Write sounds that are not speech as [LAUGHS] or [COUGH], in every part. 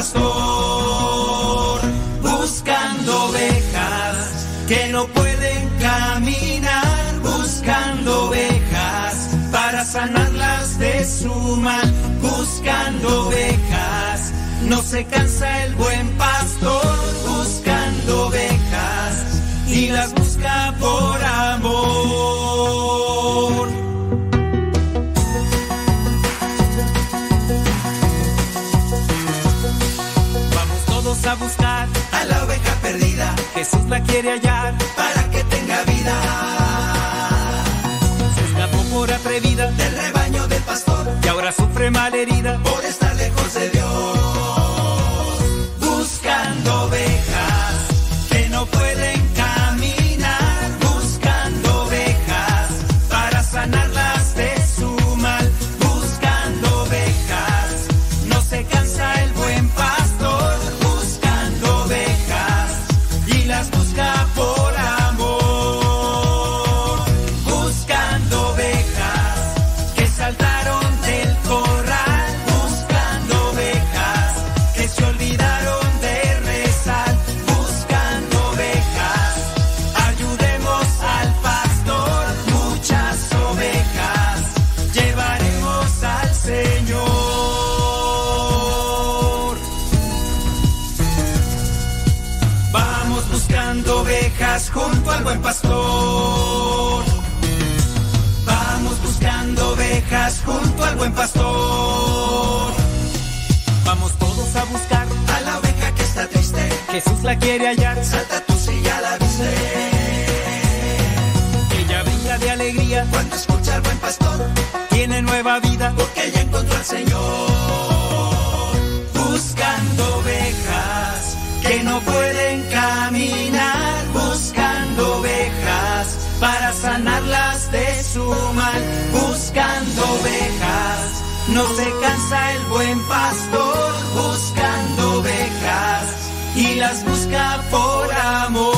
pastor, buscando ovejas que no pueden caminar, buscando ovejas para sanarlas de su mal, buscando ovejas. No se cansa el buen pastor buscando ovejas y las busca por amor. A la oveja perdida. Jesús la quiere hallar para que tenga vida. Se escapó por atrevida del rebaño del pastor y ahora sufre mal herida por estar la quiere hallar. Salta tú si ya la viste. Ella brinda de alegría cuando escucha al buen pastor. Tiene nueva vida porque ella encontró al Señor. Buscando ovejas que no pueden caminar, buscando ovejas para sanarlas de su mal, buscando ovejas. No se cansa el buen pastor buscando ovejas y las busca por amor.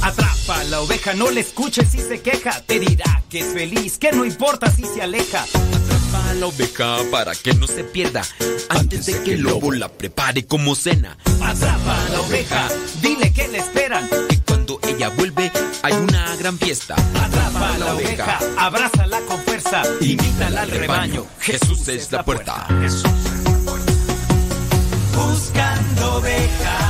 Atrapa la oveja, no le escuches si se queja, te dirá que es feliz, que no importa si se aleja. Atrapa la oveja para que no se pierda antes de que el lobo la prepare como cena. Atrapa la oveja, dile que le esperan. Y cuando ella vuelve hay una gran fiesta. Atrapa la oveja, abrázala con fuerza, invítala al rebaño. Jesús es la puerta. Buscando ovejas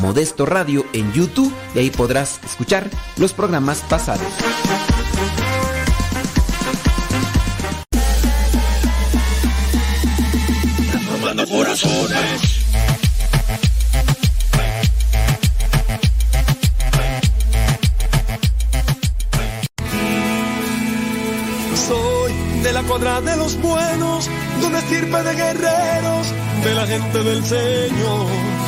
Modesto Radio en YouTube y ahí podrás escuchar los programas pasados. Soy de la cuadra de los buenos, de una estirpe de guerreros, de la gente del Señor.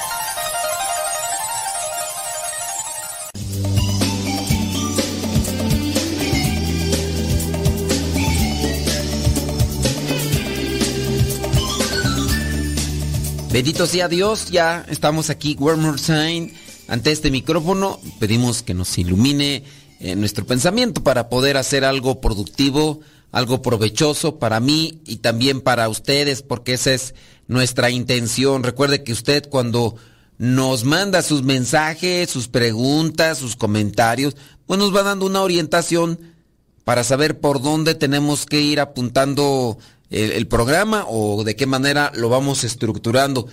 Bendito sea Dios, ya estamos aquí, one ante este micrófono. Pedimos que nos ilumine eh, nuestro pensamiento para poder hacer algo productivo, algo provechoso para mí y también para ustedes, porque esa es nuestra intención. Recuerde que usted cuando nos manda sus mensajes, sus preguntas, sus comentarios, pues nos va dando una orientación para saber por dónde tenemos que ir apuntando el, programa o de qué manera lo vamos estructurando.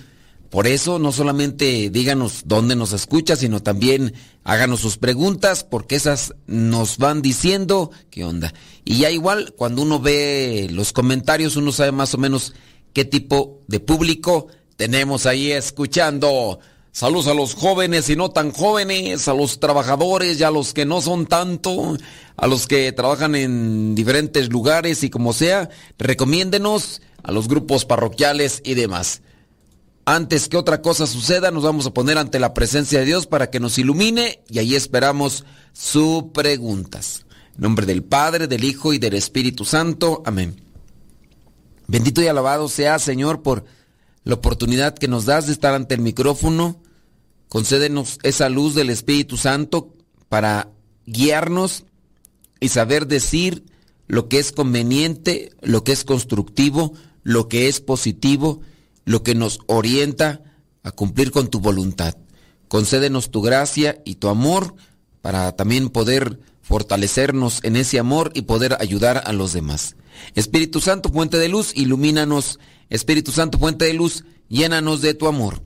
Por eso no solamente díganos dónde nos escucha, sino también háganos sus preguntas, porque esas nos van diciendo qué onda. Y ya igual, cuando uno ve los comentarios, uno sabe más o menos qué tipo de público tenemos ahí escuchando. Saludos a los jóvenes y no tan jóvenes, a los trabajadores y a los que no son tanto, a los que trabajan en diferentes lugares y como sea, recomiéndenos a los grupos parroquiales y demás. Antes que otra cosa suceda, nos vamos a poner ante la presencia de Dios para que nos ilumine y ahí esperamos sus preguntas. En nombre del Padre, del Hijo y del Espíritu Santo. Amén. Bendito y alabado sea, Señor, por la oportunidad que nos das de estar ante el micrófono Concédenos esa luz del Espíritu Santo para guiarnos y saber decir lo que es conveniente, lo que es constructivo, lo que es positivo, lo que nos orienta a cumplir con tu voluntad. Concédenos tu gracia y tu amor para también poder fortalecernos en ese amor y poder ayudar a los demás. Espíritu Santo, fuente de luz, ilumínanos. Espíritu Santo, fuente de luz, llénanos de tu amor.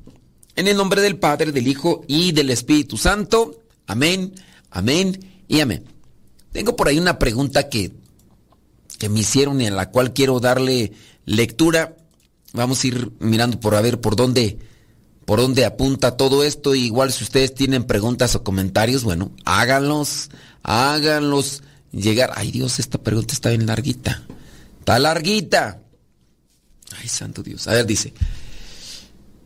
En el nombre del Padre, del Hijo y del Espíritu Santo. Amén, amén y amén. Tengo por ahí una pregunta que, que me hicieron y a la cual quiero darle lectura. Vamos a ir mirando por a ver por dónde, por dónde apunta todo esto. igual si ustedes tienen preguntas o comentarios, bueno, háganlos, háganlos llegar. Ay Dios, esta pregunta está bien larguita. Está larguita. Ay, santo Dios. A ver, dice.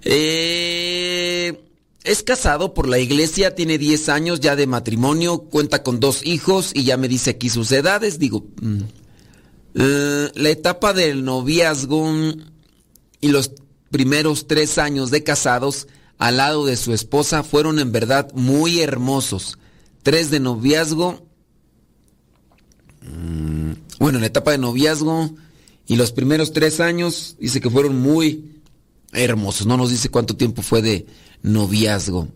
Eh, es casado por la iglesia, tiene 10 años ya de matrimonio, cuenta con dos hijos y ya me dice aquí sus edades. Digo, mm, eh, la etapa del noviazgo y los primeros tres años de casados al lado de su esposa fueron en verdad muy hermosos. Tres de noviazgo. Mm, bueno, la etapa de noviazgo y los primeros tres años dice que fueron muy hermosos. No nos dice cuánto tiempo fue de noviazgo.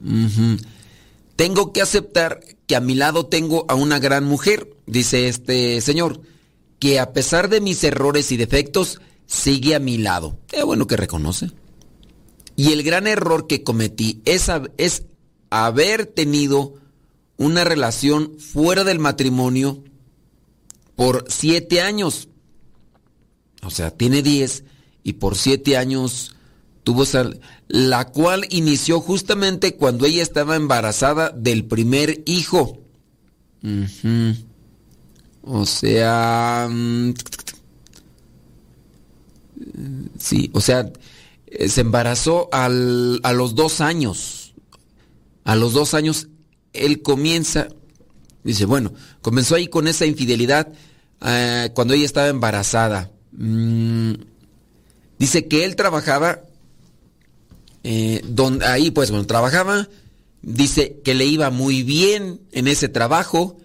Tengo que aceptar que a mi lado tengo a una gran mujer, dice este señor, que a pesar de mis errores y defectos, sigue a mi lado. Qué bueno que reconoce. Y el gran error que cometí es, es haber tenido una relación fuera del matrimonio por siete años. O sea, tiene diez y por siete años tuvo la cual inició justamente cuando ella estaba embarazada del primer hijo. O sea, mm, sí, o sea, eh, se embarazó al, a los dos años. A los dos años él comienza, dice, bueno, comenzó ahí con esa infidelidad eh, cuando ella estaba embarazada. Mm, dice que él trabajaba, eh, donde, ahí pues bueno, trabajaba, dice que le iba muy bien en ese trabajo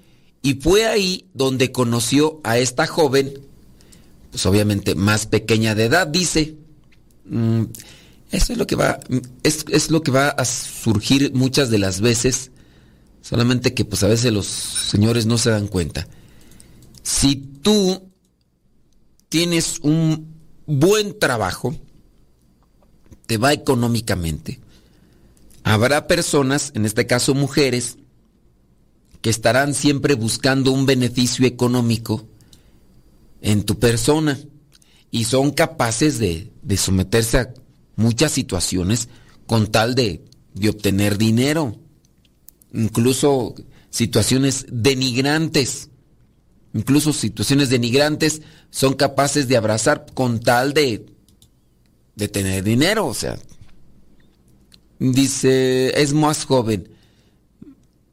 y fue ahí donde conoció a esta joven, pues obviamente más pequeña de edad, dice. Mm, eso es lo que va, es, es lo que va a surgir muchas de las veces Solamente que pues a veces los señores no se dan cuenta. Si tú tienes un buen trabajo, te va económicamente. Habrá personas, en este caso mujeres, que estarán siempre buscando un beneficio económico en tu persona y son capaces de, someterse a muchas situaciones con tal de, de obtener dinero incluso situaciones denigrantes, incluso situaciones denigrantes son capaces de abrazar con tal de, de tener dinero, o sea, dice, es más joven.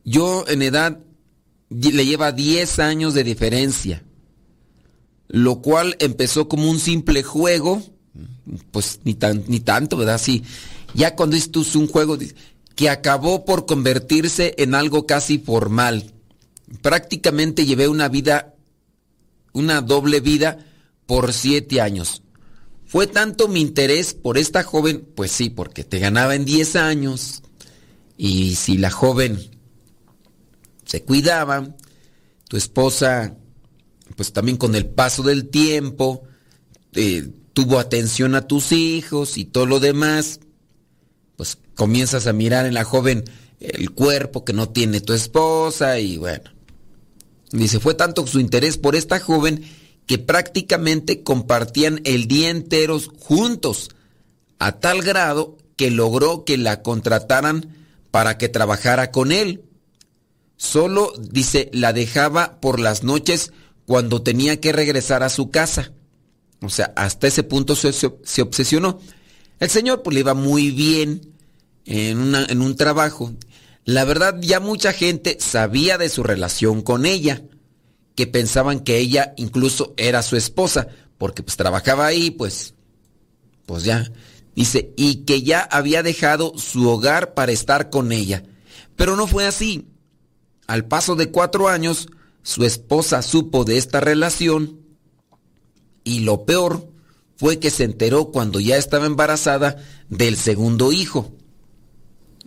Yo en edad le lleva 10 años de diferencia, lo cual empezó como un simple juego, pues ni, tan, ni tanto, ¿verdad? Sí, ya cuando esto es un juego, que acabó por convertirse en algo casi formal. Prácticamente llevé una vida, una doble vida por siete años. Fue tanto mi interés por esta joven, pues sí, porque te ganaba en diez años. Y si la joven se cuidaba, tu esposa, pues también con el paso del tiempo, eh, tuvo atención a tus hijos y todo lo demás, pues comienzas a mirar en la joven el cuerpo que no tiene tu esposa y bueno. Dice, fue tanto su interés por esta joven que prácticamente compartían el día entero juntos, a tal grado que logró que la contrataran para que trabajara con él. Solo, dice, la dejaba por las noches cuando tenía que regresar a su casa. O sea, hasta ese punto se, se obsesionó. El señor pues le iba muy bien, en, en un trabajo. La verdad, ya mucha gente sabía de su relación con ella, que pensaban que ella incluso era su esposa, porque pues trabajaba ahí, pues, pues ya. Dice, y que ya había dejado su hogar para estar con ella. Pero no fue así. Al paso de cuatro años, su esposa supo de esta relación y lo peor fue que se enteró cuando ya estaba embarazada del segundo hijo.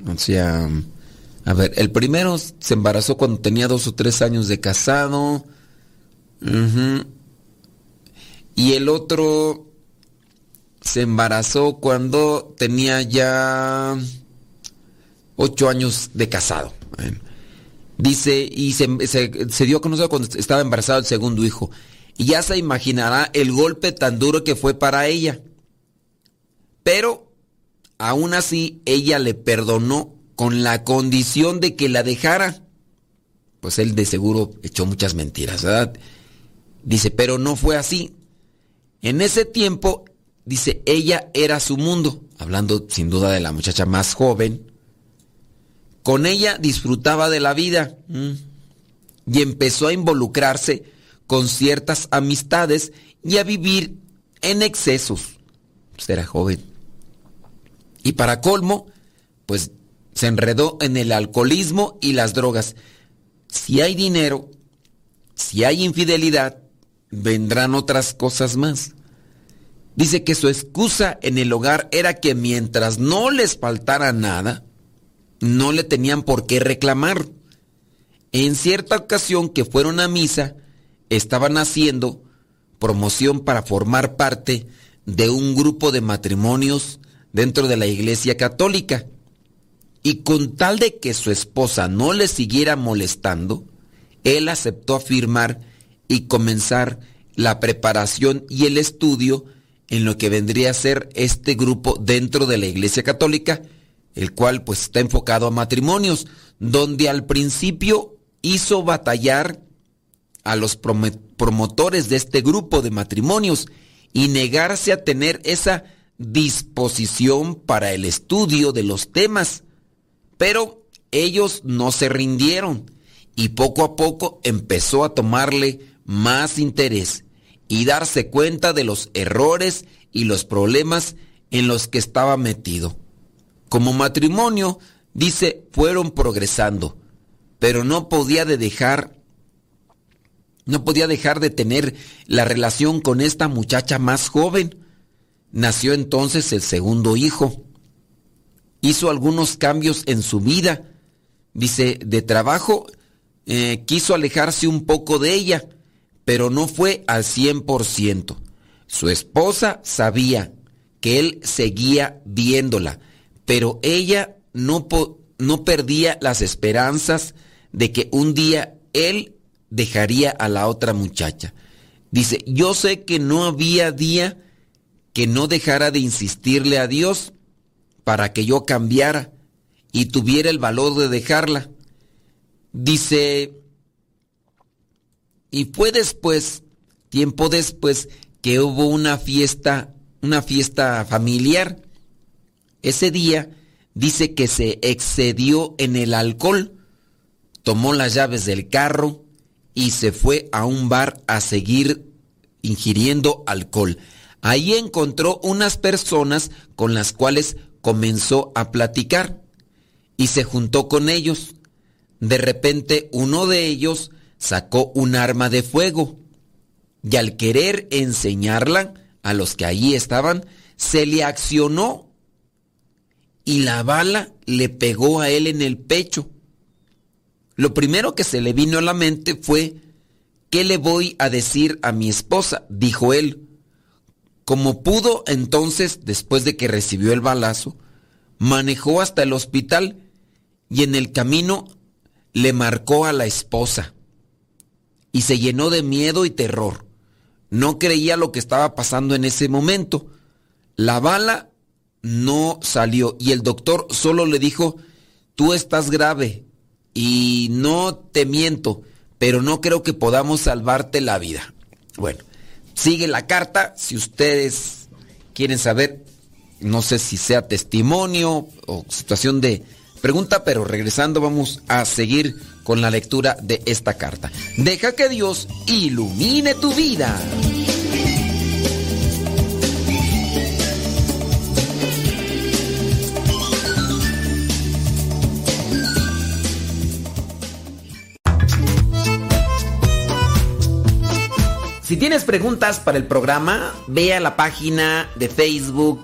O sea, a ver, el primero se embarazó cuando tenía dos o tres años de casado. Y el otro se embarazó cuando tenía ya ocho años de casado. Dice, y se, dio a conocer cuando estaba embarazado el segundo hijo. Y ya se imaginará el golpe tan duro que fue para ella. Pero Aún así, ella le perdonó con la condición de que la dejara. Pues él de seguro echó muchas mentiras, ¿verdad? Dice, pero no fue así. En ese tiempo, dice, ella era su mundo, hablando sin duda de la muchacha más joven. Con ella disfrutaba de la vida y empezó a involucrarse con ciertas amistades y a vivir en excesos. Pues era joven. Y para colmo, pues se enredó en el alcoholismo y las drogas. Si hay dinero, si hay infidelidad, vendrán otras cosas más. Dice que su excusa en el hogar era que mientras no les faltara nada, no le tenían por qué reclamar. En cierta ocasión que fueron a misa, estaban haciendo promoción para formar parte de un grupo de matrimonios dentro de la Iglesia Católica. Y con tal de que su esposa no le siguiera molestando, él aceptó afirmar y comenzar la preparación y el estudio en lo que vendría a ser este grupo dentro de la Iglesia Católica, el cual pues está enfocado a matrimonios, donde al principio hizo batallar a los promotores de este grupo de matrimonios y negarse a tener esa disposición para el estudio de los temas. Pero ellos no se rindieron y poco a poco empezó a tomarle más interés y darse cuenta de los errores y los problemas en los que estaba metido. Como matrimonio, dice, fueron progresando, pero no podía de dejar no podía dejar de tener la relación con esta muchacha más joven. Nació entonces el segundo hijo. Hizo algunos cambios en su vida. Dice, de trabajo eh, quiso alejarse un poco de ella pero no fue al 100%. Su esposa sabía que él seguía viéndola, pero ella no, no perdía las esperanzas de que un día él dejaría a la otra muchacha. Dice, yo sé que no había día que no dejara de insistirle a Dios para que yo cambiara y tuviera el valor de dejarla. Dice, y fue después, tiempo después, que hubo una fiesta, una fiesta familiar. Ese día dice que se excedió en el alcohol, tomó las llaves del carro y se fue a un bar a seguir ingiriendo alcohol. Ahí encontró unas personas con las cuales comenzó a platicar y se juntó con ellos. De repente uno de ellos sacó un arma de fuego y al querer enseñarla a los que allí estaban, se le accionó y la bala le pegó a él en el pecho. Lo primero que se le vino a la mente fue, ¿qué le voy a decir a mi esposa? dijo él. Como pudo entonces, después de que recibió el balazo, manejó hasta el hospital y en el camino le marcó a la esposa y se llenó de miedo y terror. No creía lo que estaba pasando en ese momento. La bala no salió y el doctor solo le dijo, tú estás grave y no te miento, pero no creo que podamos salvarte la vida. Bueno, sigue la carta, si ustedes quieren saber, no sé si sea testimonio o situación de pregunta, pero regresando vamos a seguir con la lectura de esta carta. Deja que Dios ilumine tu vida. Si tienes preguntas para el programa, ve a la página de Facebook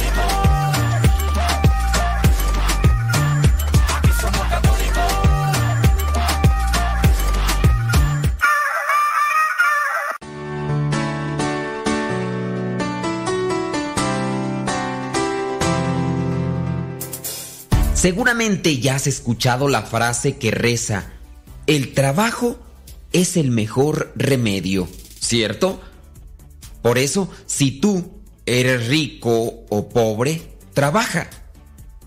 Seguramente ya has escuchado la frase que reza, el trabajo es el mejor remedio, ¿cierto? Por eso, si tú eres rico o pobre, trabaja.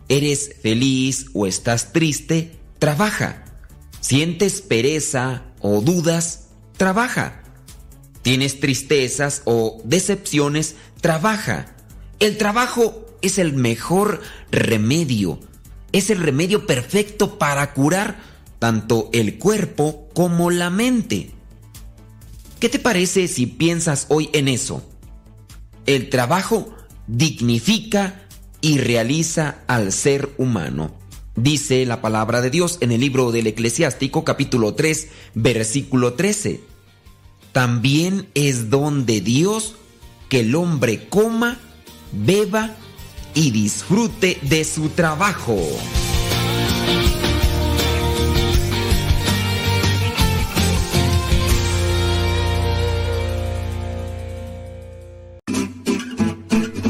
Eres feliz o estás triste, trabaja. Sientes pereza o dudas, trabaja. Tienes tristezas o decepciones, trabaja. El trabajo es el mejor remedio, es el remedio perfecto para curar tanto el cuerpo como la mente. ¿Qué te parece si piensas hoy en eso? El trabajo dignifica y realiza al ser humano. Dice la palabra de Dios en el libro del Eclesiástico capítulo 3 versículo 13. También es don de Dios que el hombre coma, beba y disfrute de su trabajo.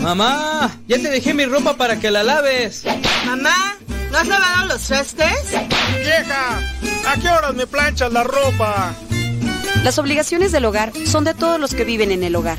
Mamá, ya te dejé mi ropa para que la laves. Mamá, ¿no has lavado los trastes? Vieja, ¿a qué horas me planchas la ropa? Las obligaciones del hogar son de todos los que viven en el hogar.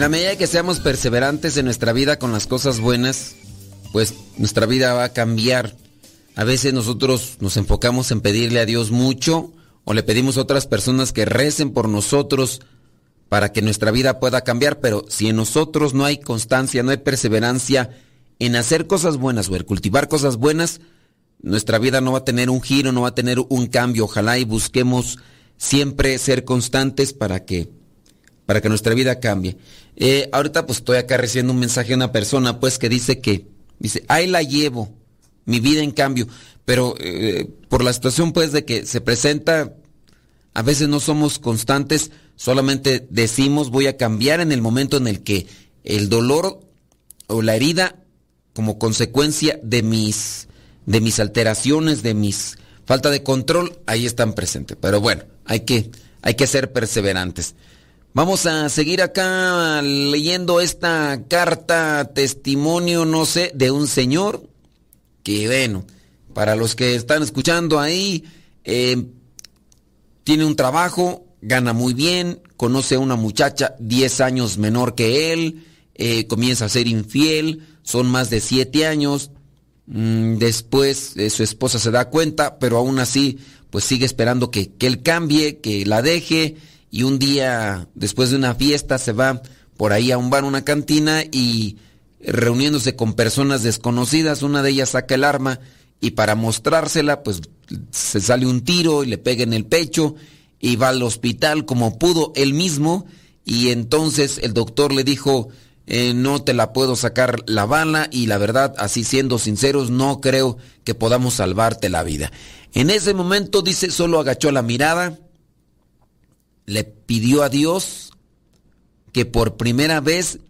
En la medida que seamos perseverantes en nuestra vida con las cosas buenas, pues nuestra vida va a cambiar. A veces nosotros nos enfocamos en pedirle a Dios mucho o le pedimos a otras personas que recen por nosotros para que nuestra vida pueda cambiar, pero si en nosotros no hay constancia, no hay perseverancia en hacer cosas buenas o en cultivar cosas buenas, nuestra vida no va a tener un giro, no va a tener un cambio. Ojalá y busquemos siempre ser constantes para que para que nuestra vida cambie. Eh, ahorita pues estoy acá recibiendo un mensaje de una persona pues que dice que, dice, ahí la llevo, mi vida en cambio, pero eh, por la situación pues de que se presenta, a veces no somos constantes, solamente decimos voy a cambiar en el momento en el que el dolor o la herida como consecuencia de mis, de mis alteraciones, de mis falta de control, ahí están presentes. Pero bueno, hay que, hay que ser perseverantes. Vamos a seguir acá leyendo esta carta, testimonio, no sé, de un señor que, bueno, para los que están escuchando ahí, eh, tiene un trabajo, gana muy bien, conoce a una muchacha 10 años menor que él, eh, comienza a ser infiel, son más de 7 años, mm, después eh, su esposa se da cuenta, pero aún así, pues sigue esperando que, que él cambie, que la deje y un día después de una fiesta se va por ahí a un bar, una cantina y reuniéndose con personas desconocidas, una de ellas saca el arma y para mostrársela pues se sale un tiro y le pega en el pecho y va al hospital como pudo él mismo y entonces el doctor le dijo eh, no te la puedo sacar la bala y la verdad así siendo sinceros no creo que podamos salvarte la vida. En ese momento dice solo agachó la mirada le pidió a Dios que por primera vez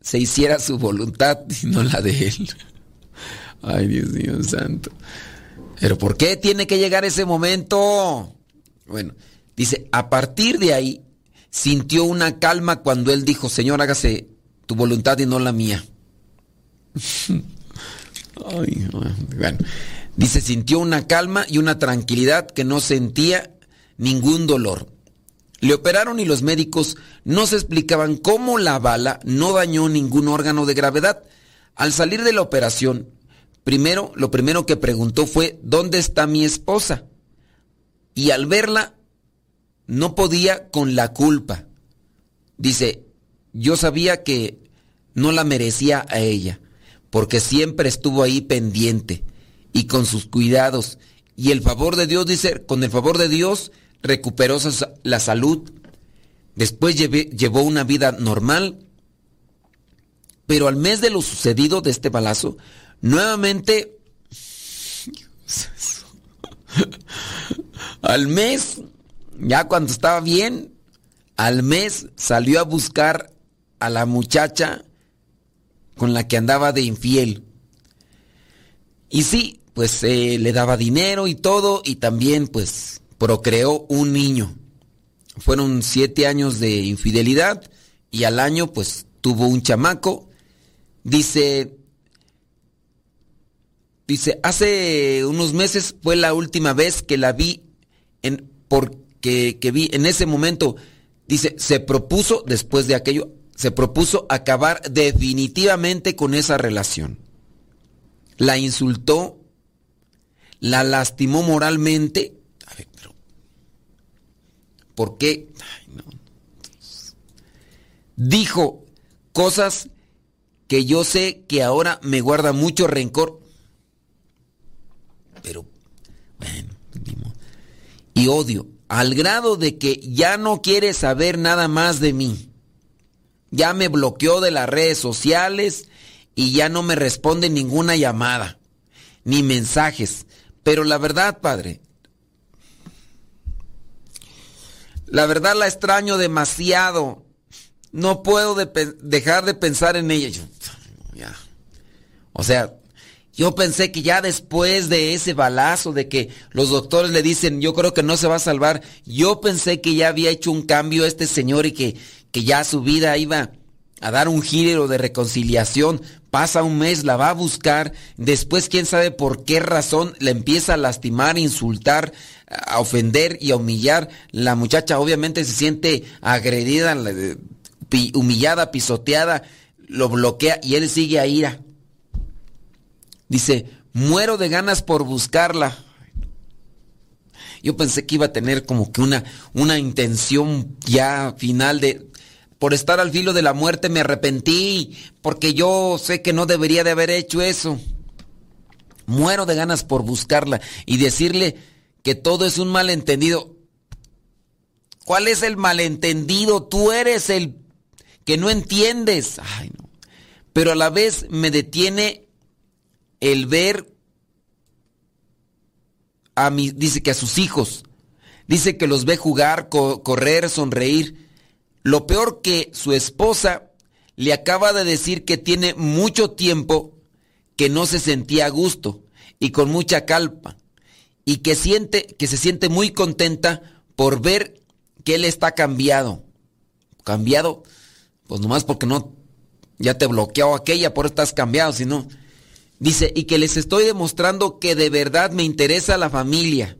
se hiciera su voluntad y no la de él. [LAUGHS] Ay, Dios mío santo. Pero ¿por qué tiene que llegar ese momento? Bueno, dice, a partir de ahí sintió una calma cuando él dijo, Señor, hágase tu voluntad y no la mía. [LAUGHS] Ay, bueno, dice, sintió una calma y una tranquilidad que no sentía ningún dolor. Le operaron y los médicos no se explicaban cómo la bala no dañó ningún órgano de gravedad. Al salir de la operación, primero, lo primero que preguntó fue, ¿dónde está mi esposa? Y al verla, no podía con la culpa. Dice, yo sabía que no la merecía a ella, porque siempre estuvo ahí pendiente. y con sus cuidados. Y el favor de Dios, dice, con el favor de Dios recuperó la salud. Después llevó una vida normal. Pero al mes de lo sucedido de este balazo, nuevamente... [LAUGHS] al mes, ya cuando estaba bien, al mes salió a buscar a la muchacha con la que andaba de infiel. Y sí, pues eh, le daba dinero y todo y también pues procreó un niño. Fueron siete años de infidelidad y al año pues tuvo un chamaco. Dice, dice, hace unos meses fue la última vez que la vi en, porque que vi en ese momento, dice, se propuso después de aquello, se propuso acabar definitivamente con esa relación. La insultó la lastimó moralmente. A ver, pero. ¿Por qué? Dijo cosas que yo sé que ahora me guarda mucho rencor. Pero, bueno, y odio, al grado de que ya no quiere saber nada más de mí. Ya me bloqueó de las redes sociales y ya no me responde ninguna llamada, ni mensajes. Pero la verdad, Padre, la verdad la extraño demasiado. No puedo dejar de pensar en ella. O sea, yo pensé que ya después de ese balazo, de que los doctores le dicen, yo creo que no se va a salvar, yo pensé que ya había hecho un cambio este señor y que, que ya su vida iba a dar un giro de reconciliación, pasa un mes, la va a buscar, después quién sabe por qué razón la empieza a lastimar, insultar, a ofender y a humillar. La muchacha obviamente se siente agredida, humillada, pisoteada, lo bloquea y él sigue a ira. Dice, muero de ganas por buscarla. Yo pensé que iba a tener como que una, una intención ya final de por estar al filo de la muerte me arrepentí, porque yo sé que no debería de haber hecho eso. Muero de ganas por buscarla y decirle que todo es un malentendido. ¿Cuál es el malentendido? Tú eres el que no entiendes. Ay, no. Pero a la vez me detiene el ver a mi, dice que a sus hijos, dice que los ve jugar, correr, sonreír lo peor que su esposa le acaba de decir que tiene mucho tiempo que no se sentía a gusto y con mucha calpa y que siente que se siente muy contenta por ver que él está cambiado. Cambiado, pues nomás porque no ya te bloqueó aquella por estás cambiado, sino dice, y que les estoy demostrando que de verdad me interesa la familia.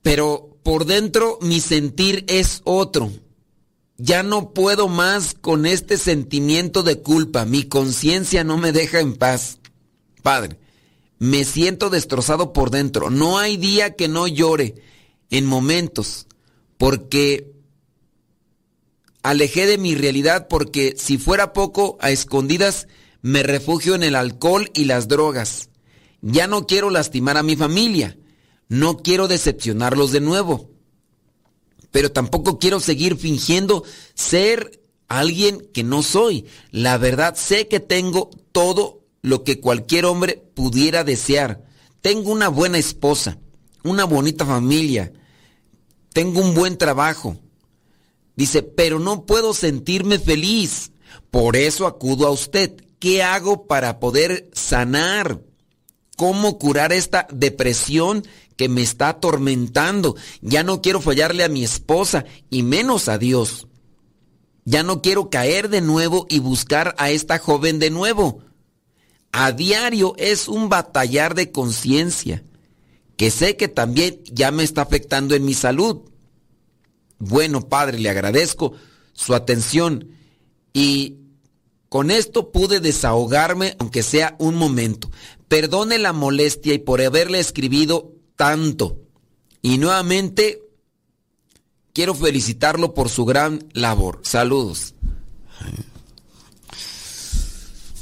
Pero por dentro mi sentir es otro. Ya no puedo más con este sentimiento de culpa. Mi conciencia no me deja en paz. Padre, me siento destrozado por dentro. No hay día que no llore en momentos porque alejé de mi realidad porque si fuera poco a escondidas me refugio en el alcohol y las drogas. Ya no quiero lastimar a mi familia. No quiero decepcionarlos de nuevo. Pero tampoco quiero seguir fingiendo ser alguien que no soy. La verdad, sé que tengo todo lo que cualquier hombre pudiera desear. Tengo una buena esposa, una bonita familia, tengo un buen trabajo. Dice, pero no puedo sentirme feliz. Por eso acudo a usted. ¿Qué hago para poder sanar? ¿Cómo curar esta depresión que me está atormentando. Ya no quiero fallarle a mi esposa y menos a Dios. Ya no quiero caer de nuevo y buscar a esta joven de nuevo. A diario es un batallar de conciencia, que sé que también ya me está afectando en mi salud. Bueno, Padre, le agradezco su atención y con esto pude desahogarme, aunque sea un momento. Perdone la molestia y por haberle escribido tanto. Y nuevamente quiero felicitarlo por su gran labor. Saludos.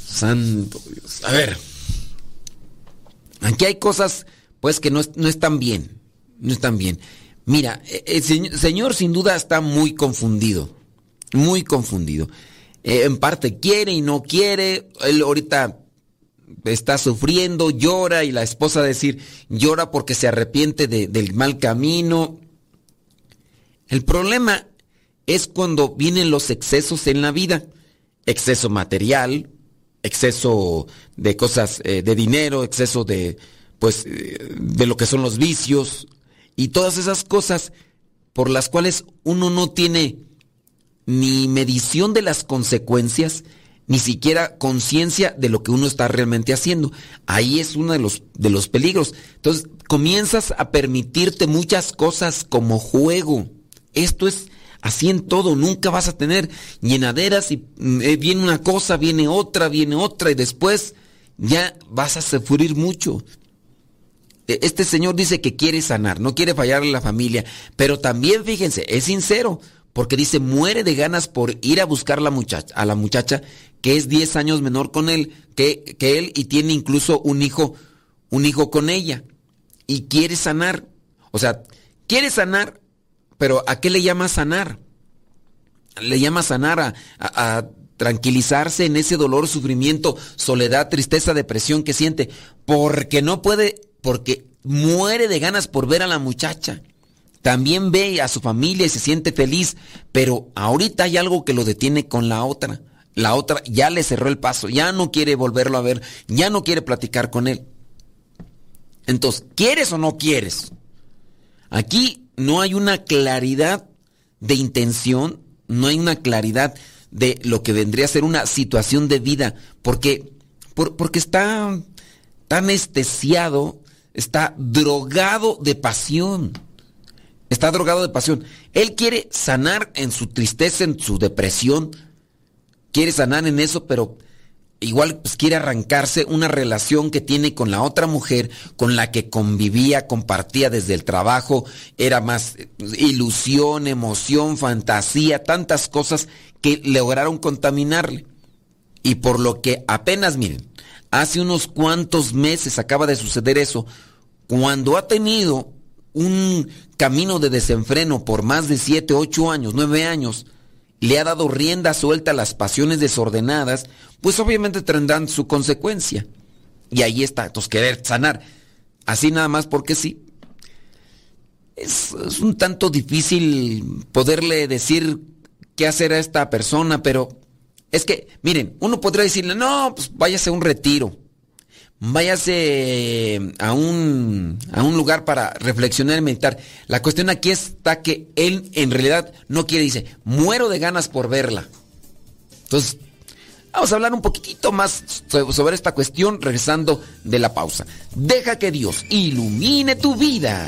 santo Dios. A ver. Aquí hay cosas, pues, que no, no están bien. No están bien. Mira, el señor, sin duda está muy confundido. Muy confundido. Eh, en parte quiere y no quiere. Él ahorita está sufriendo, llora y la esposa decir, llora porque se arrepiente del mal camino. El problema es cuando vienen los excesos en la vida. Exceso material, exceso de cosas eh, de dinero, exceso de pues eh, de lo que son los vicios y todas esas cosas por las cuales uno no tiene ni medición de las consecuencias, ni siquiera conciencia de lo que uno está realmente haciendo. Ahí es uno de los, de los peligros. Entonces, comienzas a permitirte muchas cosas como juego. Esto es así en todo, nunca vas a tener llenaderas y mm, eh, viene una cosa, viene otra, viene otra y después ya vas a sufrir mucho. E, este señor dice que quiere sanar, no quiere fallarle a la familia, pero también fíjense, es sincero, porque dice muere de ganas por ir a buscar la muchacha, a la muchacha que es 10 años menor con él, que, que él y tiene incluso un hijo, un hijo con ella y quiere sanar. O sea, quiere sanar, pero ¿a qué le llama sanar? Le llama sanar a, a tranquilizarse en ese dolor, sufrimiento, soledad, tristeza, depresión que siente, porque no puede, porque muere de ganas por ver a la muchacha. También ve a su familia y se siente feliz, pero ahorita hay algo que lo detiene con la otra. La otra ya le cerró el paso, ya no quiere volverlo a ver, ya no quiere platicar con él. Entonces, ¿quieres o no quieres? Aquí no hay una claridad de intención, no hay una claridad de lo que vendría a ser una situación de vida, porque, porque está, tan anestesiado, está drogado de pasión. Está drogado de pasión. Él quiere sanar en su tristeza, en su depresión, quiere sanar en eso, pero igual pues, quiere arrancarse una relación que tiene con la otra mujer, con la que convivía, compartía desde el trabajo, era más ilusión, emoción, fantasía, tantas cosas que lograron contaminarle. Y por lo que apenas, miren, hace unos cuantos meses acaba de suceder eso, cuando ha tenido un camino de desenfreno por más de 7, 8 años, 9 años, le ha dado rienda suelta a las pasiones desordenadas, pues obviamente tendrán su consecuencia. Y ahí está, entonces querer sanar. Así nada más porque sí. Es, un tanto difícil poderle decir qué hacer a esta persona, pero es que, miren, uno podría decirle, no, pues váyase a un retiro váyase a un, a un lugar para reflexionar y meditar. La cuestión aquí está que él en realidad no quiere, dice, muero de ganas por verla. Entonces, vamos a hablar un poquitito más sobre esta cuestión regresando de la pausa. Deja que Dios ilumine tu vida.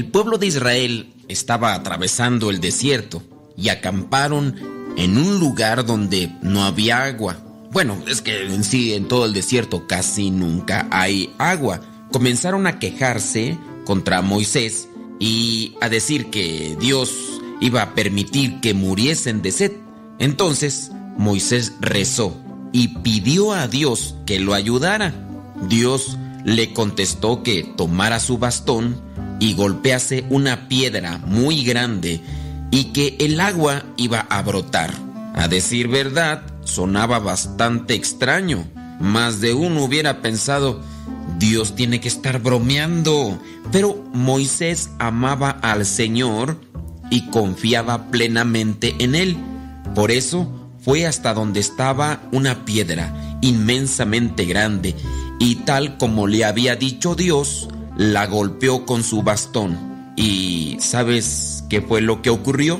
El pueblo de Israel estaba atravesando el desierto y acamparon en un lugar donde no había agua. Bueno, es que en sí en todo el desierto casi nunca hay agua. Comenzaron a quejarse contra Moisés y a decir que Dios iba a permitir que muriesen de sed. Entonces Moisés rezó y pidió a Dios que lo ayudara. Dios le contestó que tomara su bastón y golpease una piedra muy grande y que el agua iba a brotar. A decir verdad, sonaba bastante extraño. Más de uno hubiera pensado, Dios tiene que estar bromeando. Pero Moisés amaba al Señor y confiaba plenamente en Él. Por eso fue hasta donde estaba una piedra inmensamente grande y tal como le había dicho Dios, la golpeó con su bastón. ¿Y sabes qué fue lo que ocurrió?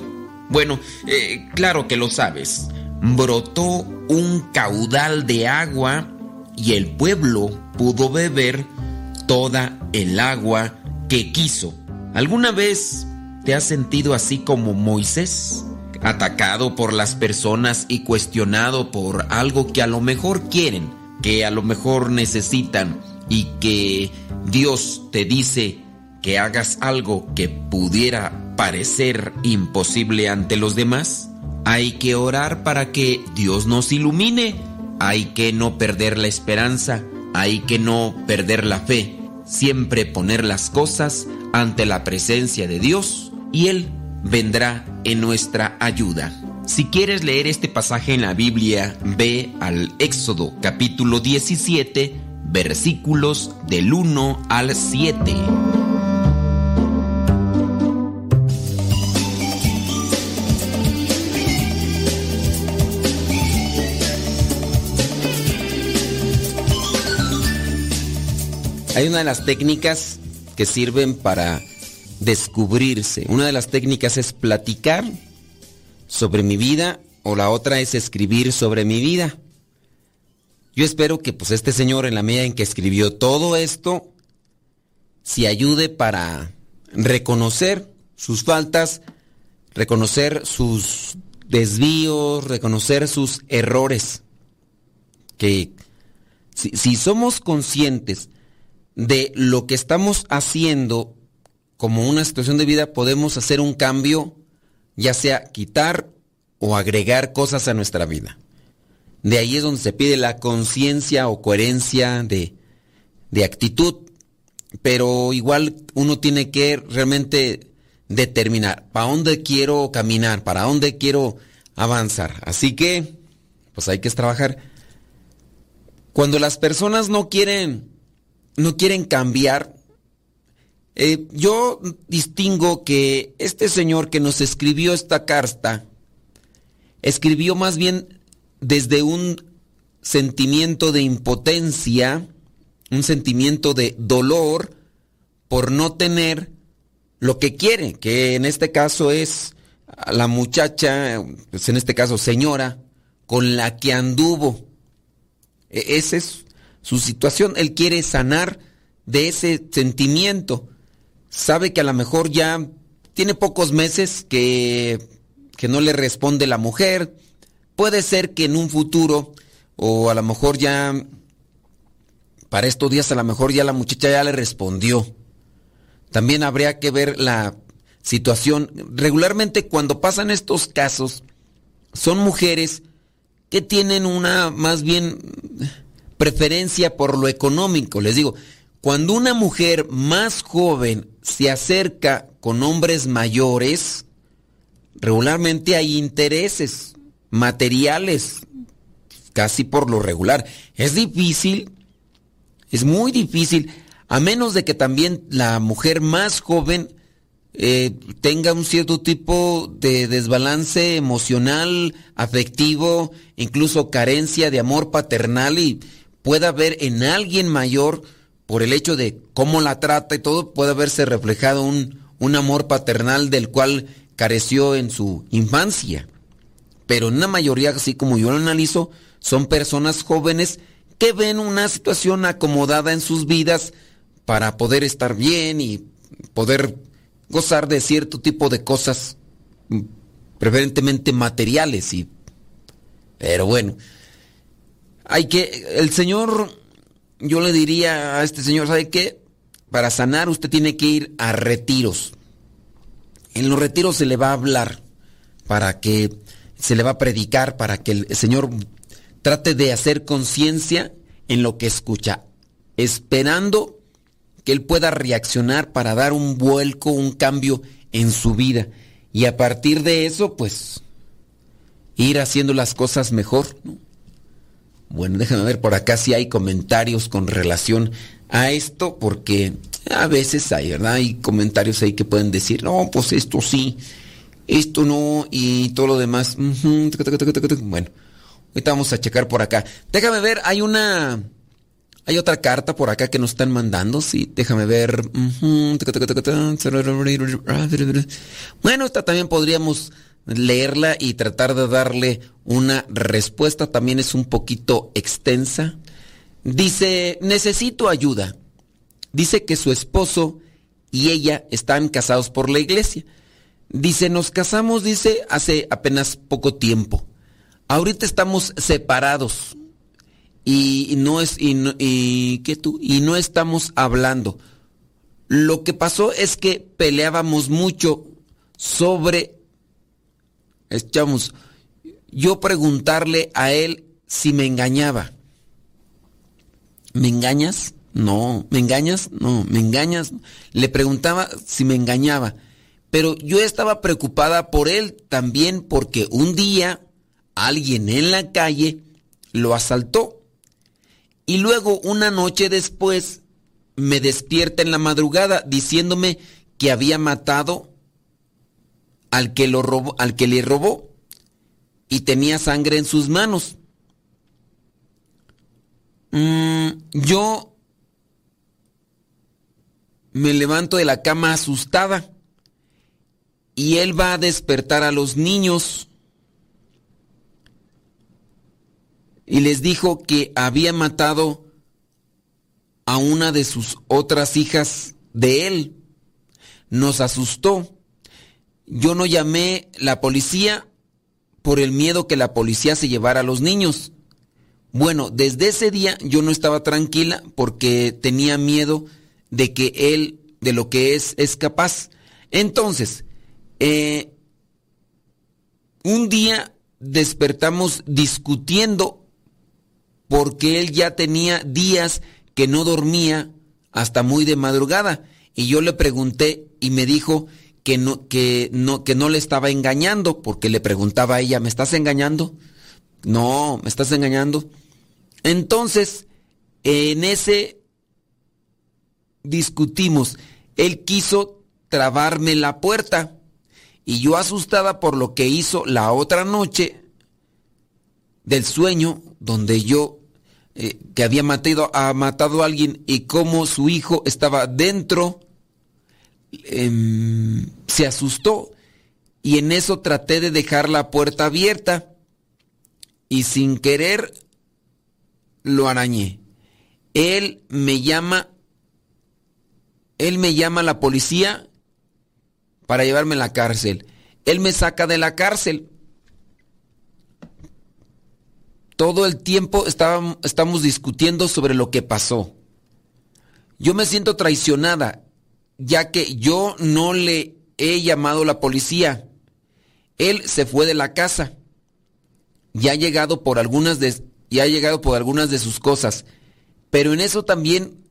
Bueno, eh, claro que lo sabes. Brotó un caudal de agua y el pueblo pudo beber toda el agua que quiso. ¿Alguna vez te has sentido así como Moisés? atacado por las personas y cuestionado por algo que a lo mejor quieren, que a lo mejor necesitan y que Dios te dice que hagas algo que pudiera parecer imposible ante los demás? Hay que orar para que Dios nos ilumine, hay que no perder la esperanza, hay que no perder la fe, siempre poner las cosas ante la presencia de Dios y Él vendrá en nuestra ayuda. Si quieres leer este pasaje en la Biblia, ve al Éxodo capítulo 17, versículos del 1 al 7. Hay una de las técnicas que sirven para descubrirse. Una de las técnicas es platicar sobre mi vida o la otra es escribir sobre mi vida. Yo espero que pues este señor en la medida en que escribió todo esto se ayude para reconocer sus faltas, reconocer sus desvíos, reconocer sus errores. Que si, si somos conscientes de lo que estamos haciendo como una situación de vida podemos hacer un cambio, ya sea quitar o agregar cosas a nuestra vida. De ahí es donde se pide la conciencia o coherencia de, de actitud, pero igual uno tiene que realmente determinar para dónde quiero caminar, para dónde quiero avanzar. Así que, pues hay que trabajar. Cuando las personas no quieren, no quieren cambiar, eh, yo distingo que este señor que nos escribió esta carta, escribió más bien desde un sentimiento de impotencia, un sentimiento de dolor por no tener lo que quiere, que en este caso es la muchacha, pues en este caso señora, con la que anduvo. E-, esa es su situación. Él quiere sanar de ese sentimiento sabe que a lo mejor ya tiene pocos meses que, que no le responde la mujer. Puede ser que en un futuro, o a lo mejor ya, para estos días a lo mejor ya la muchacha ya le respondió. También habría que ver la situación. Regularmente cuando pasan estos casos, son mujeres que tienen una más bien preferencia por lo económico. Les digo, cuando una mujer más joven se acerca con hombres mayores, regularmente hay intereses materiales, casi por lo regular. Es difícil, es muy difícil A menos de que también la mujer más joven eh, tenga un cierto tipo de desbalance emocional, afectivo, incluso carencia de amor paternal y pueda ver en alguien mayor, por el hecho de cómo la trata y todo, puede haberse reflejado un, un amor paternal del cual careció en su infancia. Pero en una mayoría, así como yo lo analizo, son personas jóvenes que ven una situación acomodada en sus vidas para poder estar bien y poder gozar de cierto tipo de cosas preferentemente materiales y pero bueno hay que el señor yo le diría a este señor sabe qué para sanar usted tiene que ir a retiros en los retiros se le va a hablar para que se le va a predicar para que el señor trate de hacer conciencia en lo que escucha esperando que él pueda reaccionar para dar un vuelco, un cambio en su vida. Y a partir de eso, pues, ir haciendo las cosas mejor. Bueno, déjame ver por acá si hay comentarios con relación a esto, porque a veces hay, ¿verdad? Hay comentarios ahí que pueden decir, no, pues esto sí, esto no, y todo lo demás. Bueno, ahorita vamos a checar por acá. Déjame ver, hay una hay otra carta por acá que nos están mandando, sí, déjame ver. Bueno, esta también podríamos leerla y tratar de darle una respuesta. También es un poquito extensa. Dice, necesito ayuda. Dice que su esposo y ella están casados por la iglesia. Dice, nos casamos, dice, hace apenas poco tiempo. Ahorita estamos separados y no es y, tú y no estamos hablando. Lo que pasó es que peleábamos mucho sobre echamos yo preguntarle a él si me engañaba. ¿Me engañas? No, ¿me engañas? No, ¿me engañas? Le preguntaba si me engañaba. Pero yo estaba preocupada por él también porque un día alguien en la calle lo asaltó y luego una noche después me despierta en la madrugada diciéndome que había matado al que, lo robó, al que le robó y tenía sangre en sus manos. Mm, yo me levanto de la cama asustada y él va a despertar a los niños y les dijo que había matado a una de sus otras hijas de él. Nos asustó. Yo no llamé la policía por el miedo que la policía se llevara a los niños. Bueno, desde ese día yo no estaba tranquila porque tenía miedo de que él, de lo que es, es capaz. Entonces, eh, un día despertamos discutiendo porque él ya tenía días que no dormía hasta muy de madrugada. Y yo le pregunté y me dijo que no, que no, que no le estaba engañando, porque le preguntaba a ella, ¿me estás engañando? No, me estás engañando. Entonces, en ese discutimos. Él quiso trabarme la puerta y yo asustada por lo que hizo la otra noche del sueño, donde yo eh, que había matado, ha matado a alguien y cómo su hijo estaba dentro, em, se asustó y en eso traté de dejar la puerta abierta y sin querer lo arañé. Él me llama, él me llama a la policía para llevarme a la cárcel. Él me saca de la cárcel todo el tiempo estamos discutiendo sobre lo que pasó. Yo me siento traicionada, ya que yo no le he llamado la policía. Él se fue de la casa. Y ha llegado por algunas de, y ha llegado por algunas de sus cosas. Pero en eso también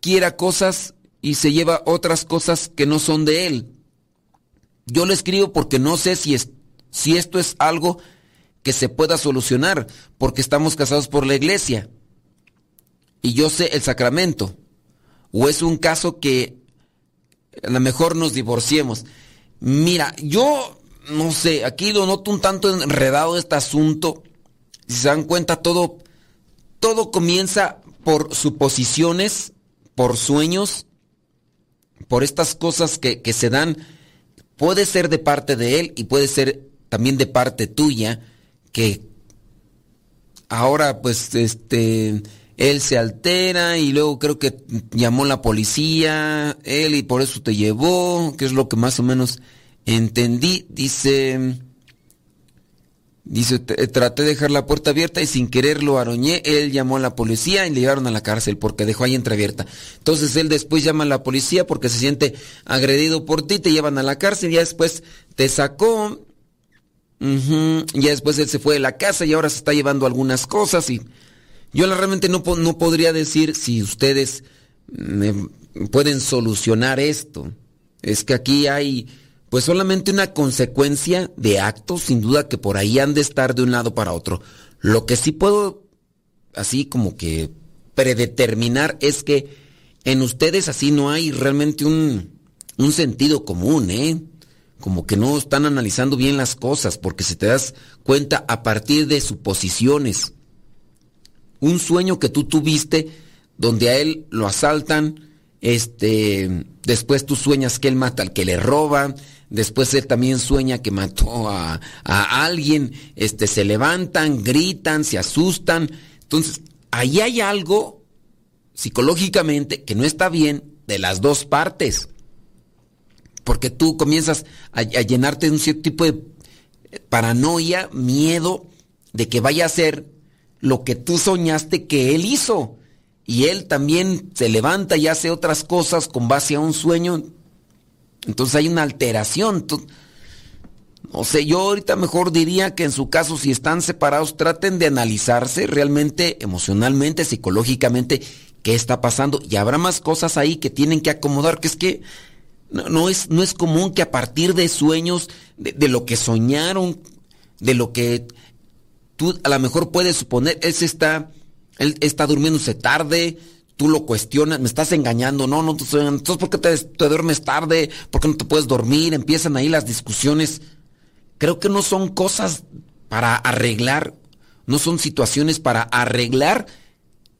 quiera cosas y se lleva otras cosas que no son de él. Yo le escribo porque no sé si, es, si esto es algo que se pueda solucionar, porque estamos casados por la iglesia. y yo sé el sacramento. O es un caso que a lo mejor nos divorciemos. Mira, yo no sé, aquí lo noto un tanto enredado este asunto. Si se dan cuenta, todo, todo comienza por suposiciones, por sueños, por estas cosas que, que se dan. Puede ser de parte de él y puede ser también de parte tuya, que ahora pues este él se altera y luego creo que llamó la policía, él y por eso te llevó, que es lo que más o menos entendí. Dice, dice, traté de dejar la puerta abierta y sin querer lo aroñé, él llamó a la policía y le llevaron a la cárcel porque dejó ahí entreabierta. Entonces él después llama a la policía porque se siente agredido por ti, te llevan a la cárcel y ya después te sacó. Ya después él se fue de la casa y ahora se está llevando algunas cosas y yo realmente no, no podría decir si ustedes pueden solucionar esto. Es que aquí hay pues solamente una consecuencia de actos, sin duda que por ahí han de estar de un lado para otro. Lo que sí puedo así como que predeterminar es que en ustedes así no hay realmente un, un sentido común, ¿eh? Como que no están analizando bien las cosas, porque se te das cuenta a partir de suposiciones un sueño que tú tuviste donde a él lo asaltan, este, después tú sueñas que él mata al que le roba, después él también sueña que mató a, a alguien, este, se levantan, gritan, se asustan. Entonces, ahí hay algo psicológicamente que no está bien de las dos partes. Porque tú comienzas a, a llenarte de un cierto tipo de paranoia, miedo de que vaya a ser lo que tú soñaste que él hizo. Y él también se levanta y hace otras cosas con base a un sueño. Entonces hay una alteración. No sé, yo ahorita mejor diría que en su caso, si están separados, traten de analizarse realmente, emocionalmente, psicológicamente, qué está pasando. Y habrá más cosas ahí que tienen que acomodar, que es que no, es, no es común que a partir de sueños, de lo que soñaron, de lo que tú a lo mejor puedes suponer, él se está, él está durmiéndose tarde, tú lo cuestionas, me estás engañando, no, no, entonces ¿por qué te, te, duermes tarde? ¿Por qué no te puedes dormir? Empiezan ahí las discusiones. Creo que no son cosas para arreglar, no son situaciones para arreglar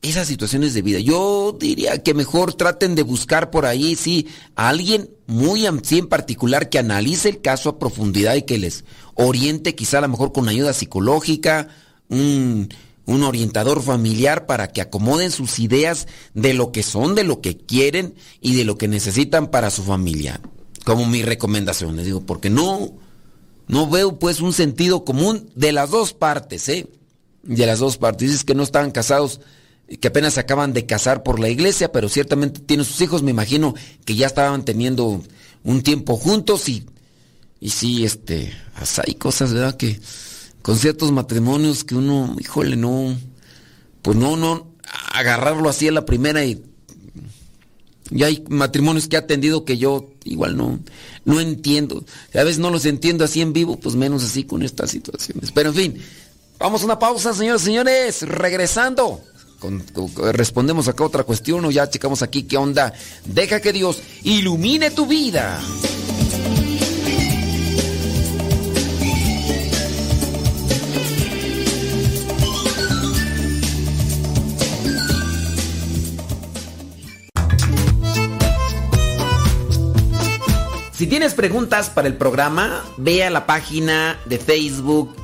esas situaciones de vida. Yo diría que mejor traten de buscar por ahí, sí, a alguien muy en particular que analice el caso a profundidad y que les oriente quizá a lo mejor con ayuda psicológica, un, un orientador familiar para que acomoden sus ideas de lo que son, de lo que quieren y de lo que necesitan para su familia. Como mi recomendación, les digo, porque no, no veo pues un sentido común de las dos partes, ¿eh? De las dos partes. Dices que no estaban casados que apenas se acaban de casar por la iglesia, pero ciertamente tienen sus hijos, me imagino que ya estaban teniendo un tiempo juntos y, y sí, este, hay cosas, ¿verdad? Que con ciertos matrimonios que uno, híjole, no, pues no, no, agarrarlo así a la primera y ya hay matrimonios que he atendido que yo igual no, no entiendo. A veces no los entiendo así en vivo, pues menos así con estas situaciones. Pero en fin, vamos a una pausa, señores y señores. Regresando respondemos acá otra cuestión o ya checamos aquí qué onda. Deja que Dios ilumine tu vida. Si tienes preguntas para el programa, ve a la página de Facebook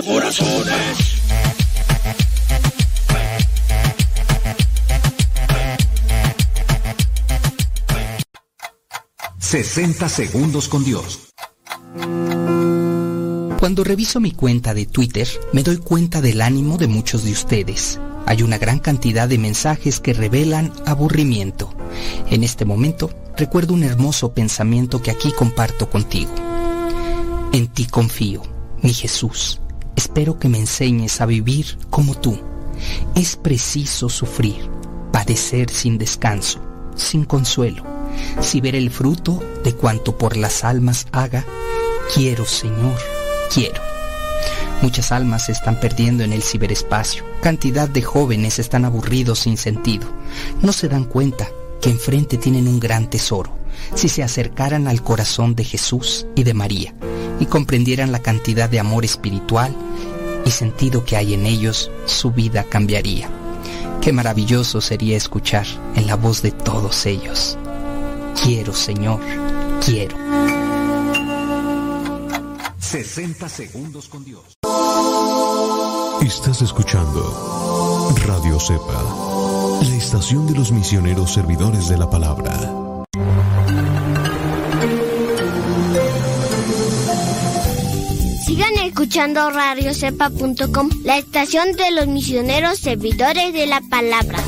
Corazones. 60 segundos con Dios. Cuando reviso mi cuenta de Twitter, me doy cuenta del ánimo de muchos de ustedes hay una gran cantidad de mensajes que revelan aburrimiento. En este momento recuerdo un hermoso pensamiento que aquí comparto contigo. En ti confío, mi Jesús. Espero que me enseñes a vivir como tú. Es preciso sufrir, padecer sin descanso, sin consuelo, si ver el fruto de cuanto por las almas haga. Quiero, Señor, quiero. Muchas almas se están perdiendo en el ciberespacio. Cantidad de jóvenes están aburridos sin sentido. No se dan cuenta que enfrente tienen un gran tesoro. Si se acercaran al corazón de Jesús y de María y comprendieran la cantidad de amor espiritual y sentido que hay en ellos, su vida cambiaría. Qué maravilloso sería escuchar en la voz de todos ellos. Quiero, Señor, quiero. 60 segundos con Dios. Estás escuchando Radio Cepa, la estación de los misioneros servidores de la palabra. Sigan escuchando radiocepa.com, la estación de los misioneros servidores de la palabra.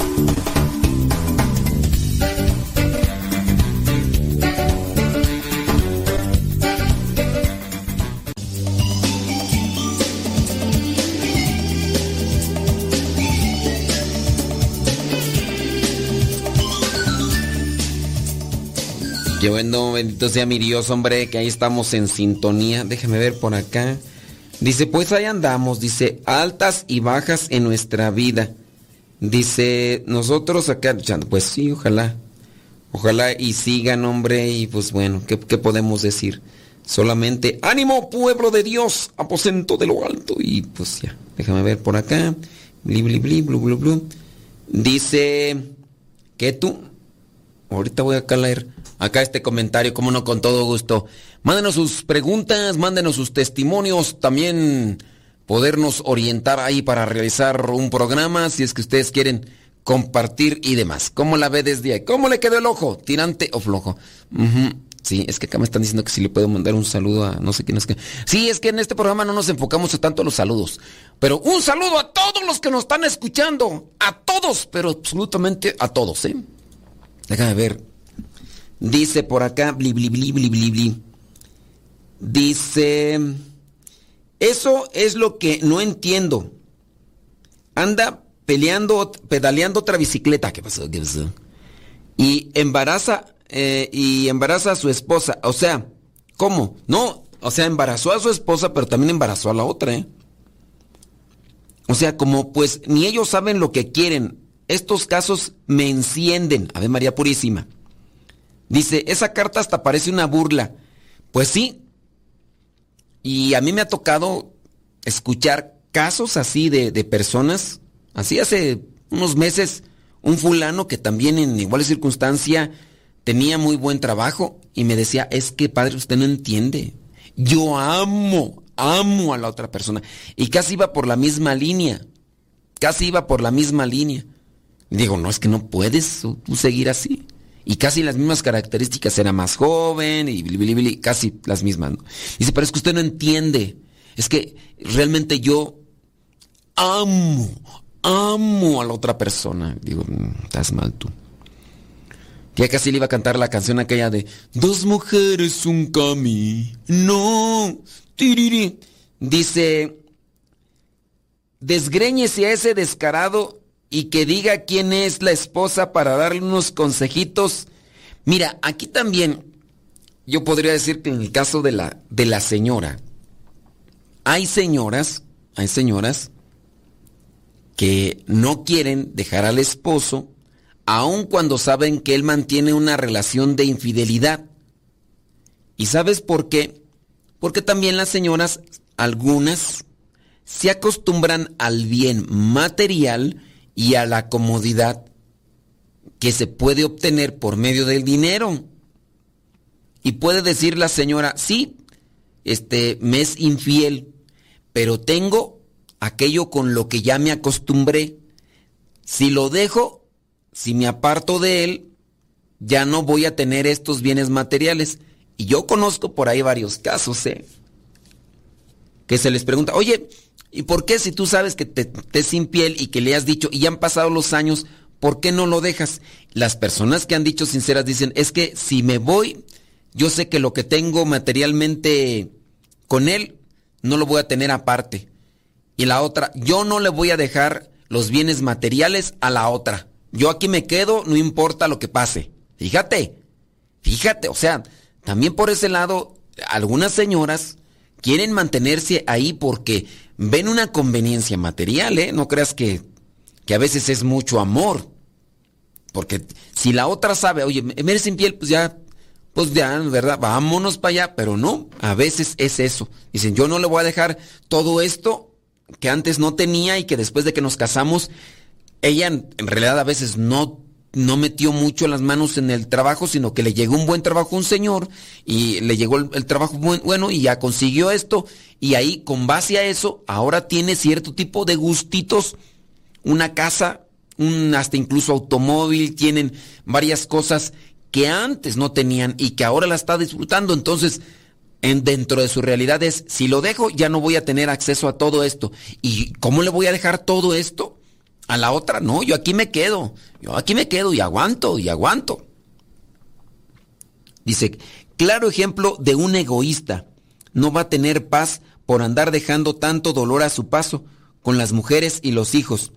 Qué bueno, bendito sea mi Dios, hombre, que ahí estamos en sintonía. Déjame ver por acá. Dice, pues ahí andamos, dice, altas y bajas en nuestra vida. Dice, nosotros acá, pues sí, ojalá. Ojalá y sigan, hombre, y pues bueno, ¿qué, qué podemos decir? Solamente, ánimo, pueblo de Dios, aposento de lo alto. Y pues ya, déjame ver por acá. Bli, bli, bli, blu, blu, blu. Dice, ¿qué tú? Ahorita voy a leer acá este comentario, como no, con todo gusto. Mándenos sus preguntas, mándenos sus testimonios, también podernos orientar ahí para realizar un programa, si es que ustedes quieren compartir y demás. ¿Cómo la ve desde ahí? ¿Cómo le quedó el ojo? ¿Tirante o flojo? Sí, es que acá me están diciendo que si le puedo mandar un saludo a no sé quién es que. Sí, es que en este programa no nos enfocamos tanto a los saludos. Pero un saludo a todos los que nos están escuchando. A todos, pero absolutamente a todos, ¿eh? Déjame ver. Dice por acá, bli, bli, bli. Dice, eso es lo que no entiendo. Anda peleando, pedaleando otra bicicleta. ¿Qué pasó? ¿Qué pasó? Y embaraza, eh, y embaraza a su esposa. O sea, ¿cómo? No, o sea, embarazó a su esposa, pero también embarazó a la otra, ¿eh? O sea, como pues ni ellos saben lo que quieren. Estos casos me encienden. A ver, María Purísima. Dice, esa carta hasta parece una burla. Pues sí. Y a mí me ha tocado escuchar casos así de, de personas. Así hace unos meses, un fulano que también en igual circunstancia tenía muy buen trabajo y me decía, es que padre, usted no entiende. Yo amo, amo a la otra persona. Y casi iba por la misma línea. Casi iba por la misma línea. Digo, no, es que no puedes tú seguir así. Y casi las mismas características, era más joven y casi las mismas. ¿no? Dice, pero es que usted no entiende. Es que realmente yo amo, amo a la otra persona. Digo, mm, estás mal tú. Ya casi le iba a cantar la canción aquella de Dos mujeres, un camino. Tiriri. Dice, desgreñese a ese descarado y que diga quién es la esposa para darle unos consejitos. Mira, aquí también yo podría decir que en el caso de la, de la señora, hay señoras, hay señoras que no quieren dejar al esposo aun cuando saben que él mantiene una relación de infidelidad. ¿Y sabes por qué? Porque también las señoras, algunas, se acostumbran al bien material y a la comodidad que se puede obtener por medio del dinero. Y puede decir la señora, sí, este me es infiel, pero tengo aquello con lo que ya me acostumbré. Si lo dejo, si me aparto de él, ya no voy a tener estos bienes materiales. Y yo conozco por ahí varios casos, ¿eh? Que se les pregunta, oye, ¿Y por qué si tú sabes que te, te sin piel y que le has dicho y han pasado los años, ¿por qué no lo dejas? Las personas que han dicho sinceras dicen, es que si me voy, yo sé que lo que tengo materialmente con él, no lo voy a tener aparte. Y la otra, yo no le voy a dejar los bienes materiales a la otra. Yo aquí me quedo, no importa lo que pase. Fíjate, fíjate, o sea, también por ese lado, algunas señoras quieren mantenerse ahí porque ven una conveniencia material, ¿eh? No creas que, que a veces es mucho amor. Porque si la otra sabe, oye, me eres piel, pues ya, pues ya, ¿verdad? Vámonos para allá. Pero no, a veces es eso. Dicen, yo no le voy a dejar todo esto que antes no tenía y que después de que nos casamos, ella en, realidad a veces no, no metió mucho las manos en el trabajo, sino que le llegó un buen trabajo a un señor y le llegó el, trabajo bueno y ya consiguió esto. Y ahí con base a eso ahora tiene cierto tipo de gustitos, una casa, un hasta incluso automóvil, tienen varias cosas que antes no tenían y que ahora la está disfrutando, entonces dentro de su realidad es, si lo dejo, ya no voy a tener acceso a todo esto. ¿Y cómo le voy a dejar todo esto a la otra? No, yo aquí me quedo. Yo aquí me quedo y aguanto y aguanto. Dice, claro ejemplo de un egoísta. No va a tener paz por andar dejando tanto dolor a su paso con las mujeres y los hijos.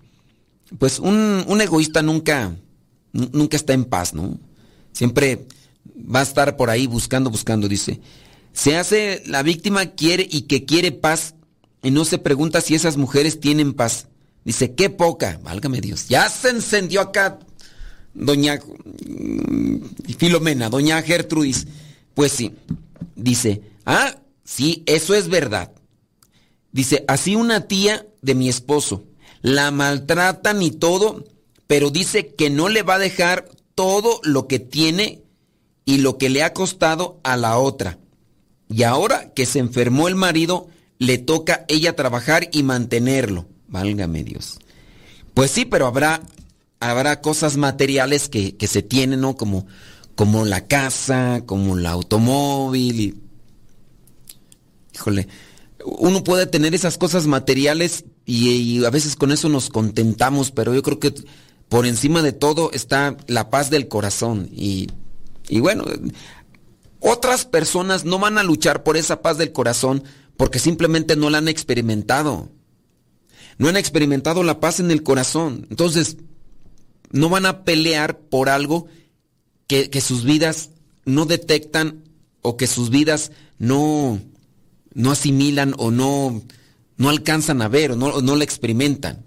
Pues un, un egoísta nunca, nunca está en paz, ¿no? Siempre va a estar por ahí buscando, buscando, dice. Se hace la víctima quiere y que quiere paz y no se pregunta si esas mujeres tienen paz. Dice, qué poca, válgame Dios. Ya se encendió acá doña mm, Filomena, doña Gertrudis. Pues sí, dice, ah, sí, eso es verdad. Dice, así una tía de mi esposo, la maltratan y todo, pero dice que no le va a dejar todo lo que tiene y lo que le ha costado a la otra. Y ahora que se enfermó el marido, le toca ella trabajar y mantenerlo. Válgame Dios. Pues sí, pero habrá, habrá cosas materiales que, se tienen, ¿no? Como, como la casa, como el automóvil. Y... Híjole, uno puede tener esas cosas materiales y, y, a veces con eso nos contentamos, pero yo creo que por encima de todo está la paz del corazón. Y, y bueno, otras personas no van a luchar por esa paz del corazón porque simplemente no la han experimentado. No han experimentado la paz en el corazón. Entonces, no van a pelear por algo que, sus vidas no detectan o que sus vidas no, no asimilan o no, no alcanzan a ver o no, no la experimentan.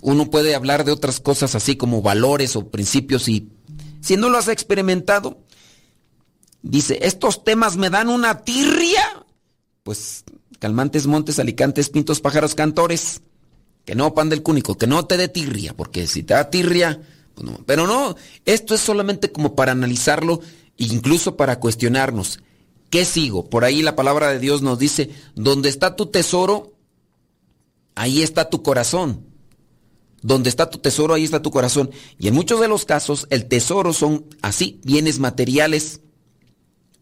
Uno puede hablar de otras cosas así como valores o principios y si no lo has experimentado, Dice, estos temas me dan una tirria. Pues calmantes, montes, alicantes, pintos, pájaros, cantores. Que no, pan del cúnico, que no te dé tirria, porque si te da tirria, pues. Pero no, esto es solamente como para analizarlo, incluso para cuestionarnos. ¿Qué sigo? Por ahí la palabra de Dios nos dice, donde está tu tesoro, ahí está tu corazón. Donde está tu tesoro, ahí está tu corazón. Y en muchos de los casos, el tesoro son así, bienes materiales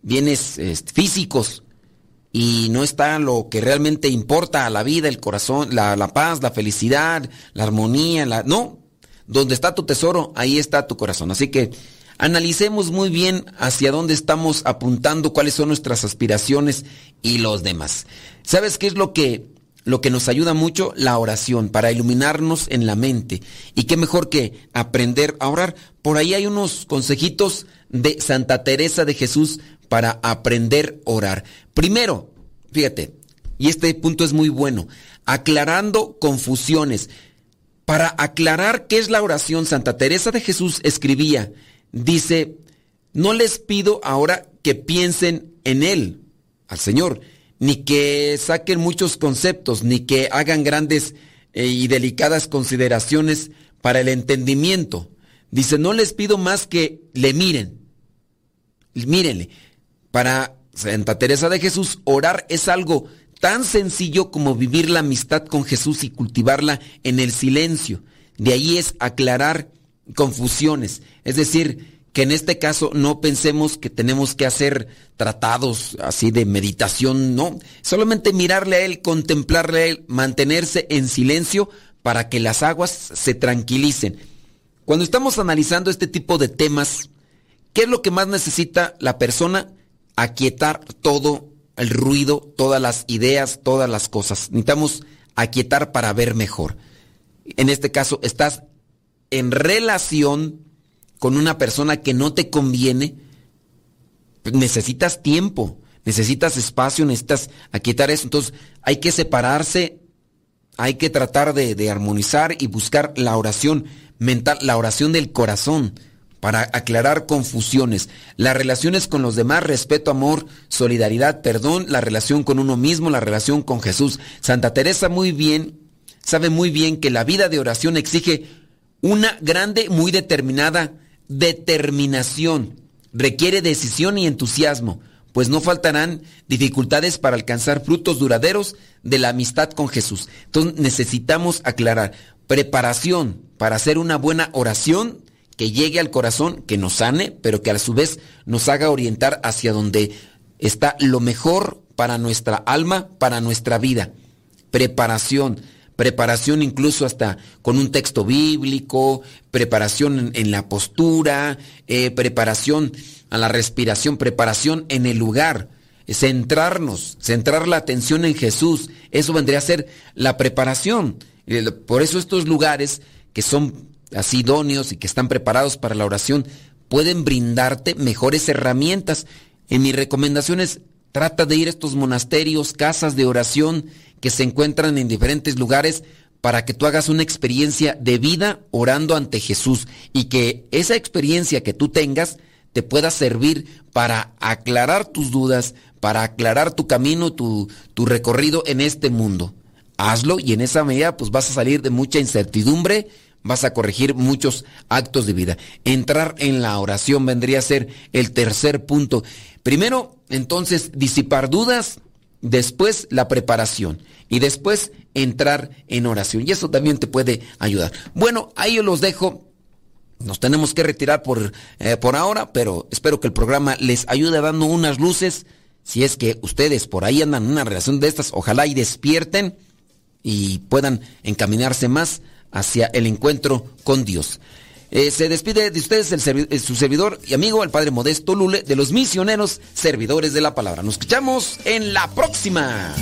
bienes este, físicos y no está lo que realmente importa a la vida, el corazón, la, la paz, la felicidad, la armonía, la... No, donde está tu tesoro, ahí está tu corazón. Así que analicemos muy bien hacia dónde estamos apuntando, cuáles son nuestras aspiraciones y los demás. ¿Sabes qué es lo que lo que nos ayuda mucho, la oración, para iluminarnos en la mente. Y qué mejor que aprender a orar. Por ahí hay unos consejitos de Santa Teresa de Jesús para aprender a orar. Primero, fíjate, y este punto es muy bueno, aclarando confusiones. Para aclarar qué es la oración, Santa Teresa de Jesús escribía, dice, no les pido ahora que piensen en Él, al Señor, ni que saquen muchos conceptos, ni que hagan grandes eh, y delicadas consideraciones para el entendimiento. Dice, no les pido más que le miren. Mírenle. Para Santa Teresa de Jesús, orar es algo tan sencillo como vivir la amistad con Jesús y cultivarla en el silencio. De ahí es aclarar confusiones. Es decir, que en este caso no pensemos que tenemos que hacer tratados así de meditación, no. Solamente mirarle a Él, contemplarle a Él, mantenerse en silencio para que las aguas se tranquilicen. Cuando estamos analizando este tipo de temas, ¿qué es lo que más necesita la persona? Aquietar todo el ruido, todas las ideas, todas las cosas. Necesitamos aquietar para ver mejor. En este caso, estás en relación con una persona que no te conviene, necesitas tiempo, necesitas espacio, necesitas aquietar eso. Entonces hay que separarse, hay que tratar de, de armonizar y buscar la oración mental, la oración del corazón para aclarar confusiones. Las relaciones con los demás, respeto, amor, solidaridad, perdón, la relación con uno mismo, la relación con Jesús. Santa Teresa muy bien, sabe muy bien que la vida de oración exige una grande, muy determinada determinación. Requiere decisión y entusiasmo, pues no faltarán dificultades para alcanzar frutos duraderos de la amistad con Jesús. Entonces necesitamos aclarar preparación para hacer una buena oración que llegue al corazón, que nos sane, pero que a su vez nos haga orientar hacia donde está lo mejor para nuestra alma, para nuestra vida. Preparación, preparación incluso hasta con un texto bíblico, preparación en, la postura, eh, preparación a la respiración, preparación en el lugar, centrarnos, centrar la atención en Jesús, eso vendría a ser la preparación. Por eso estos lugares que son así idóneos y que están preparados para la oración, pueden brindarte mejores herramientas. En mis recomendaciones, trata de ir a estos monasterios, casas de oración que se encuentran en diferentes lugares para que tú hagas una experiencia de vida orando ante Jesús y que esa experiencia que tú tengas te pueda servir para aclarar tus dudas, para aclarar tu camino, tu, tu recorrido en este mundo. Hazlo y en esa medida pues vas a salir de mucha incertidumbre, vas a corregir muchos actos de vida. Entrar en la oración vendría a ser el tercer punto. Primero, entonces, disipar dudas, después la preparación y después entrar en oración. Y eso también te puede ayudar. Bueno, ahí los dejo. Nos tenemos que retirar por, eh, por ahora, pero espero que el programa les ayude dando unas luces. Si es que ustedes por ahí andan en una relación de estas, ojalá y despierten y puedan encaminarse más hacia el encuentro con Dios. Eh, se despide de ustedes el eh, su servidor y amigo, el Padre Modesto Lule, de los misioneros servidores de la palabra. Nos escuchamos en la próxima.